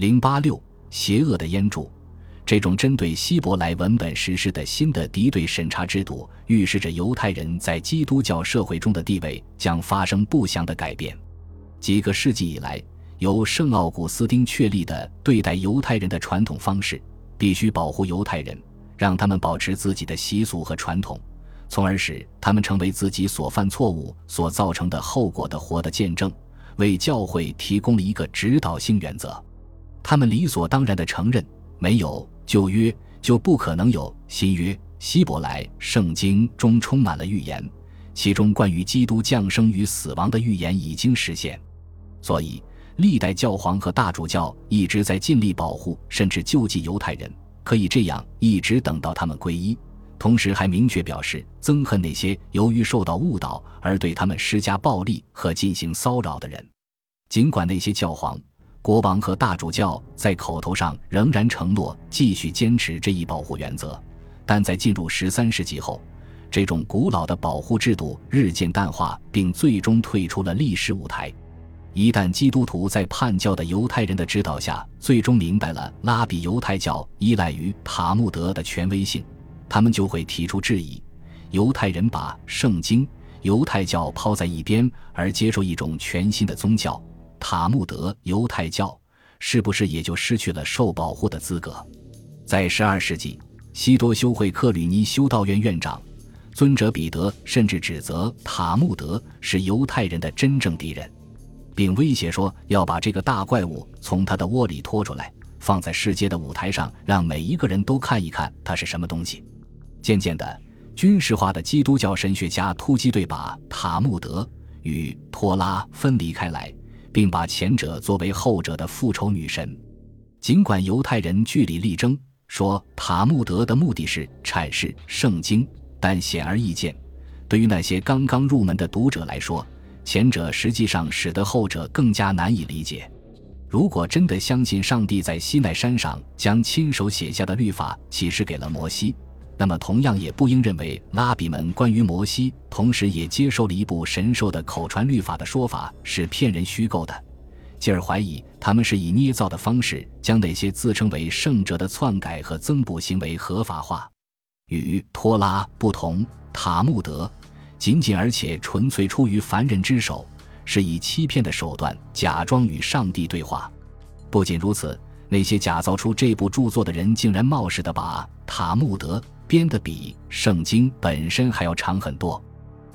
零八六，邪恶的烟柱。这种针对希伯来文本实施的新的敌对审查制度，预示着犹太人在基督教社会中的地位将发生不祥的改变。几个世纪以来，由圣奥古斯丁确立的对待犹太人的传统方式，必须保护犹太人，让他们保持自己的习俗和传统，从而使他们成为自己所犯错误所造成的后果的活的见证，为教会提供了一个指导性原则。他们理所当然地承认，没有。旧约就不可能有新约。希伯来圣经中充满了预言，其中关于基督降生与死亡的预言已经实现，所以历代教皇和大主教一直在尽力保护甚至救济犹太人，可以这样一直等到他们皈依。同时还明确表示憎恨那些由于受到误导而对他们施加暴力和进行骚扰的人。尽管那些教皇。国王和大主教在口头上仍然承诺继续坚持这一保护原则，但在进入十三世纪后，这种古老的保护制度日渐淡化，并最终退出了历史舞台。一旦基督徒在叛教的犹太人的指导下，最终明白了拉比犹太教依赖于塔木德的权威性，他们就会提出质疑：犹太人把圣经、犹太教抛在一边，而接受一种全新的宗教。塔木德犹太教是不是也就失去了受保护的资格？在十二世纪，西多修会克吕尼修道院院长尊者彼得甚至指责塔木德是犹太人的真正敌人，并威胁说要把这个大怪物从他的窝里拖出来，放在世界的舞台上，让每一个人都看一看它是什么东西。渐渐的，军事化的基督教神学家突击队把塔木德与托拉分离开来。并把前者作为后者的复仇女神。尽管犹太人据理力争，说塔木德的目的是阐释圣经，但显而易见，对于那些刚刚入门的读者来说，前者实际上使得后者更加难以理解。如果真的相信上帝在西奈山上将亲手写下的律法启示给了摩西，那么，同样也不应认为拉比们关于摩西同时也接受了一部神授的口传律法的说法是骗人虚构的，继而怀疑他们是以捏造的方式将那些自称为圣者的篡改和增补行为合法化。与托拉不同，塔木德仅仅而且纯粹出于凡人之手，是以欺骗的手段假装与上帝对话。不仅如此，那些假造出这部著作的人竟然冒失的把塔木德。编的比圣经本身还要长很多。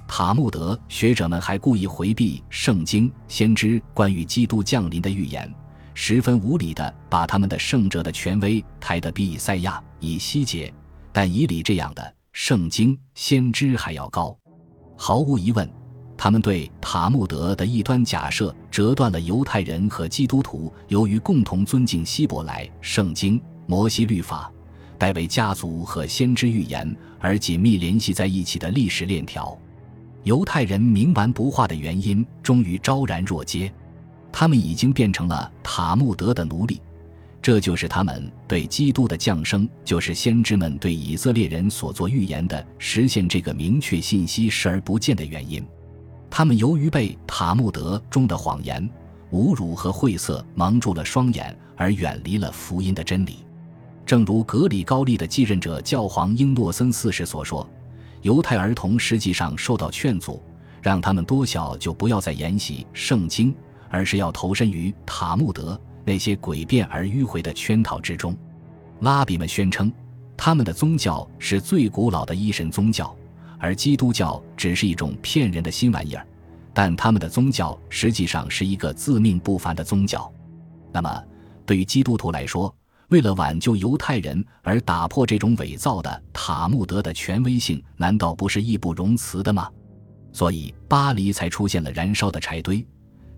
塔木德学者们还故意回避圣经先知关于基督降临的预言，十分无理的把他们的圣者的权威抬得比以赛亚、以西结、但以理这样的圣经先知还要高。毫无疑问，他们对塔木德的异端假设折断了犹太人和基督徒由于共同尊敬希伯来圣经、摩西律法。代为家族和先知预言而紧密联系在一起的历史链条，犹太人冥顽不化的原因终于昭然若揭，他们已经变成了塔木德的奴隶，这就是他们对基督的降生，就是先知们对以色列人所做预言的实现这个明确信息视而不见的原因。他们由于被塔木德中的谎言、侮辱和晦涩蒙住了双眼，而远离了福音的真理。正如格里高利的继任者教皇英诺森四世所说，犹太儿童实际上受到劝阻，让他们多小就不要再研习圣经，而是要投身于塔木德那些诡辩而迂回的圈套之中。拉比们宣称，他们的宗教是最古老的一神宗教，而基督教只是一种骗人的新玩意儿。但他们的宗教实际上是一个自命不凡的宗教。那么，对于基督徒来说，为了挽救犹太人而打破这种伪造的塔木德的权威性，难道不是义不容辞的吗？所以巴黎才出现了燃烧的柴堆，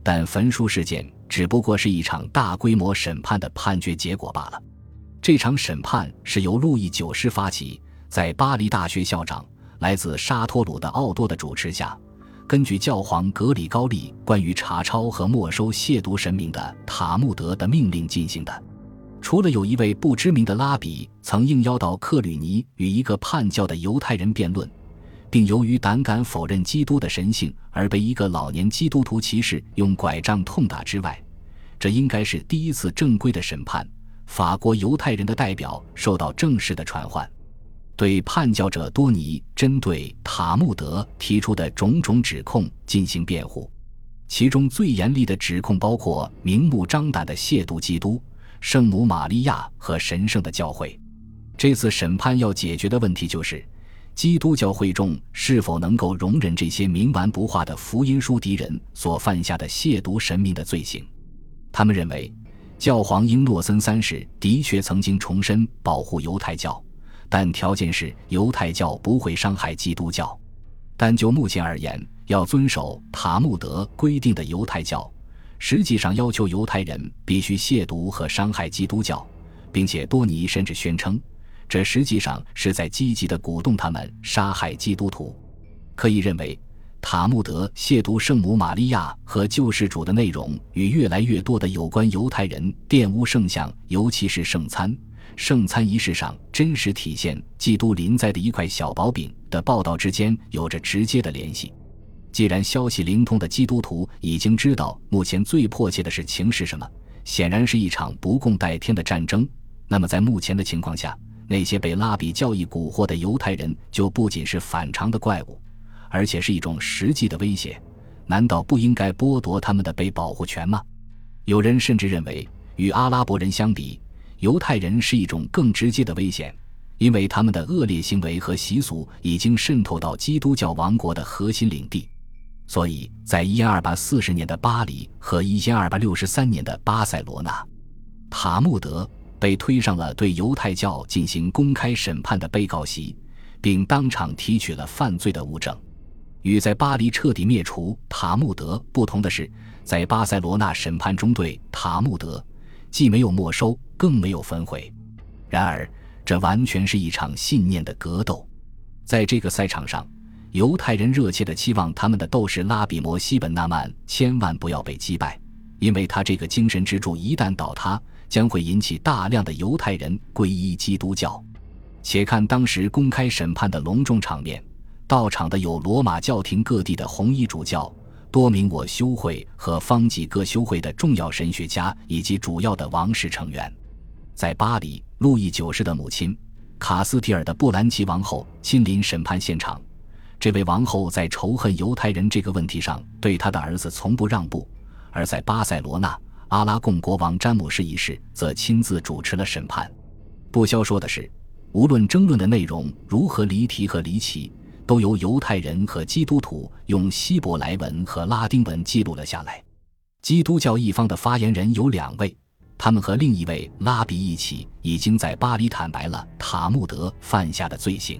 但焚书事件只不过是一场大规模审判的判决结果罢了。这场审判是由路易九世发起，在巴黎大学校长来自沙托鲁的奥多的主持下，根据教皇格里高利关于查抄和没收亵渎神明的塔木德的命令进行的。除了有一位不知名的拉比曾应邀到克吕尼与一个叛教的犹太人辩论，并由于胆敢否认基督的神性而被一个老年基督徒骑士用拐杖痛打之外，这应该是第一次正规的审判。法国犹太人的代表受到正式的传唤，对叛教者多尼针对塔木德提出的种种指控进行辩护。其中最严厉的指控包括明目张胆的亵渎基督、圣母玛利亚和神圣的教会。这次审判要解决的问题就是。基督教会众是否能够容忍这些冥顽不化的福音书敌人所犯下的亵渎神明的罪行？他们认为，教皇英诺森三世的确曾经重申保护犹太教，但条件是犹太教不会伤害基督教。但就目前而言，要遵守塔木德规定的犹太教，实际上要求犹太人必须亵渎和伤害基督教，并且多尼甚至宣称。这实际上是在积极地鼓动他们杀害基督徒。可以认为，塔木德亵渎圣母玛利亚和救世主的内容，与越来越多的有关犹太人玷污圣像，尤其是圣餐、圣餐仪式上真实体现基督临在的一块小薄饼的报道之间有着直接的联系。既然消息灵通的基督徒已经知道目前最迫切的事情是什么，显然是一场不共戴天的战争，那么在目前的情况下，那些被拉比教义蛊惑的犹太人就不仅是反常的怪物，而且是一种实际的威胁。难道不应该剥夺他们的被保护权吗？有人甚至认为，与阿拉伯人相比，犹太人是一种更直接的危险，因为他们的恶劣行为和习俗已经渗透到基督教王国的核心领地。所以在一二八四十年的巴黎和一千二百六十三年的巴塞罗那，塔木德。被推上了对犹太教进行公开审判的被告席，并当场提取了犯罪的物证。与在巴黎彻底灭除塔木德不同的是，在巴塞罗那审判中对塔木德既没有没收，更没有焚毁。然而，这完全是一场信念的格斗。在这个赛场上，犹太人热切地期望他们的斗士拉比摩西本纳曼千万不要被击败，因为他这个精神支柱一旦倒塌。将会引起大量的犹太人皈依基督教。且看当时公开审判的隆重场面，到场的有罗马教廷各地的红衣主教、多名我修会和方济各修会的重要神学家以及主要的王室成员。在巴黎，路易九世的母亲卡斯提尔的布兰奇王后亲临审判现场。这位王后在仇恨犹太人这个问题上，对她的儿子从不让步。而在巴塞罗那。阿拉贡国王詹姆士一世则亲自主持了审判。不消说的是，无论争论的内容如何离题和离奇，都由犹太人和基督徒用希伯来文和拉丁文记录了下来。基督教一方的发言人有两位，他们和另一位拉比一起已经在巴黎坦白了塔木德犯下的罪行；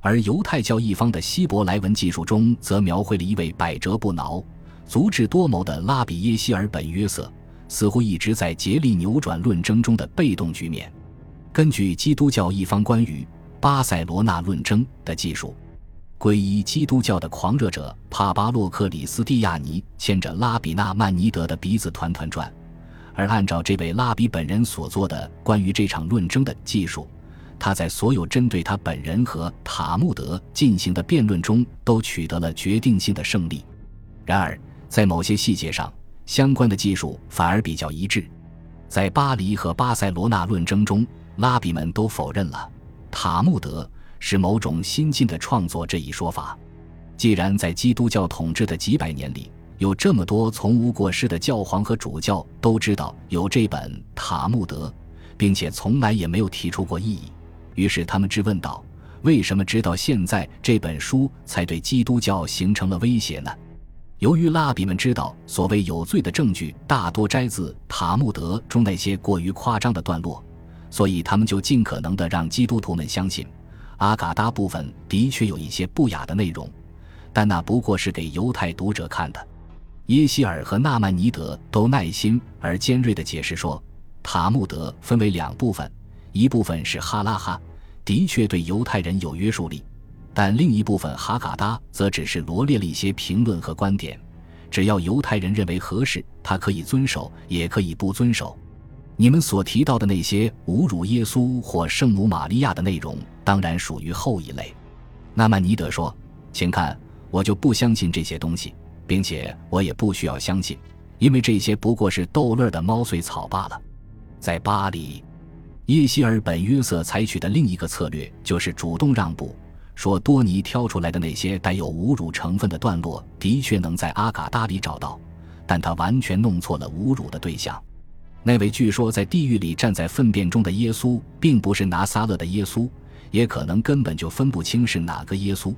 而犹太教一方的希伯来文记述中则描绘了一位百折不挠、足智多谋的拉比耶希尔本约瑟。似乎一直在竭力扭转论争中的被动局面。根据基督教一方关于巴塞罗那论争的技术，皈依基督教的狂热者帕巴洛克里斯蒂亚尼牵着拉比纳曼尼德的鼻子团团转，而按照这位拉比本人所做的关于这场论争的技术，他在所有针对他本人和塔木德进行的辩论中都取得了决定性的胜利。然而，在某些细节上，相关的技术反而比较一致，在巴黎和巴塞罗那论争中，拉比们都否认了塔木德是某种新进的创作这一说法。既然在基督教统治的几百年里，有这么多从无过失的教皇和主教都知道有这本塔木德，并且从来也没有提出过异议，于是他们质问道：为什么直到现在这本书才对基督教形成了威胁呢？由于拉比们知道所谓有罪的证据大多摘自塔木德中那些过于夸张的段落，所以他们就尽可能的让基督徒们相信，阿嘎达部分的确有一些不雅的内容，但那不过是给犹太读者看的。耶希尔和纳曼尼德都耐心而尖锐的解释说，塔木德分为两部分，一部分是哈拉哈，的确对犹太人有约束力。但另一部分哈嘎达则只是罗列了一些评论和观点，只要犹太人认为合适，他可以遵守，也可以不遵守。你们所提到的那些侮辱耶稣或圣母玛利亚的内容，当然属于后一类。纳曼尼德说：“请看，我就不相信这些东西，并且我也不需要相信，因为这些不过是逗乐的猫碎草罢了。在巴黎，耶希尔本约瑟采取的另一个策略就是主动让步，说多尼挑出来的那些带有侮辱成分的段落的确能在阿嘎达里找到，但他完全弄错了侮辱的对象。那位据说在地狱里站在粪便中的耶稣，并不是拿撒勒的耶稣，也可能根本就分不清是哪个耶稣，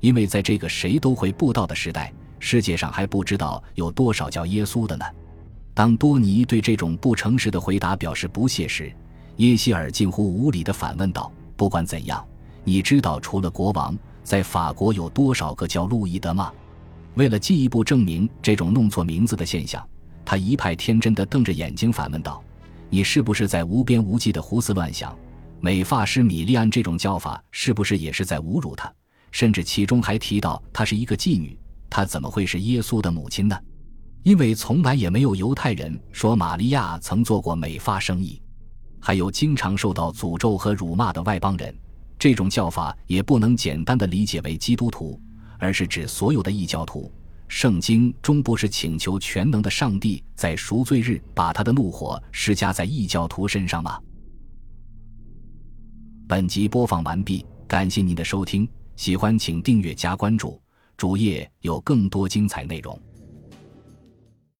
因为在这个谁都会布道的时代，世界上还不知道有多少叫耶稣的呢。当多尼对这种不诚实的回答表示不屑时，耶希尔近乎无礼地反问道：“不管怎样，你知道除了国王，在法国有多少个叫路易的吗？”为了进一步证明这种弄错名字的现象。他一派天真的瞪着眼睛反问道：“你是不是在无边无际的胡思乱想？美发师米利安这种叫法是不是也是在侮辱他？甚至其中还提到她是一个妓女，她怎么会是耶稣的母亲呢？因为从来也没有犹太人说玛利亚曾做过美发生意。还有经常受到诅咒和辱骂的外邦人，这种叫法也不能简单的理解为基督徒，而是指所有的异教徒。”圣经终不是请求全能的上帝在赎罪日把他的怒火施加在异教徒身上吗？本集播放完毕，感谢您的收听，喜欢请订阅加关注，主页有更多精彩内容。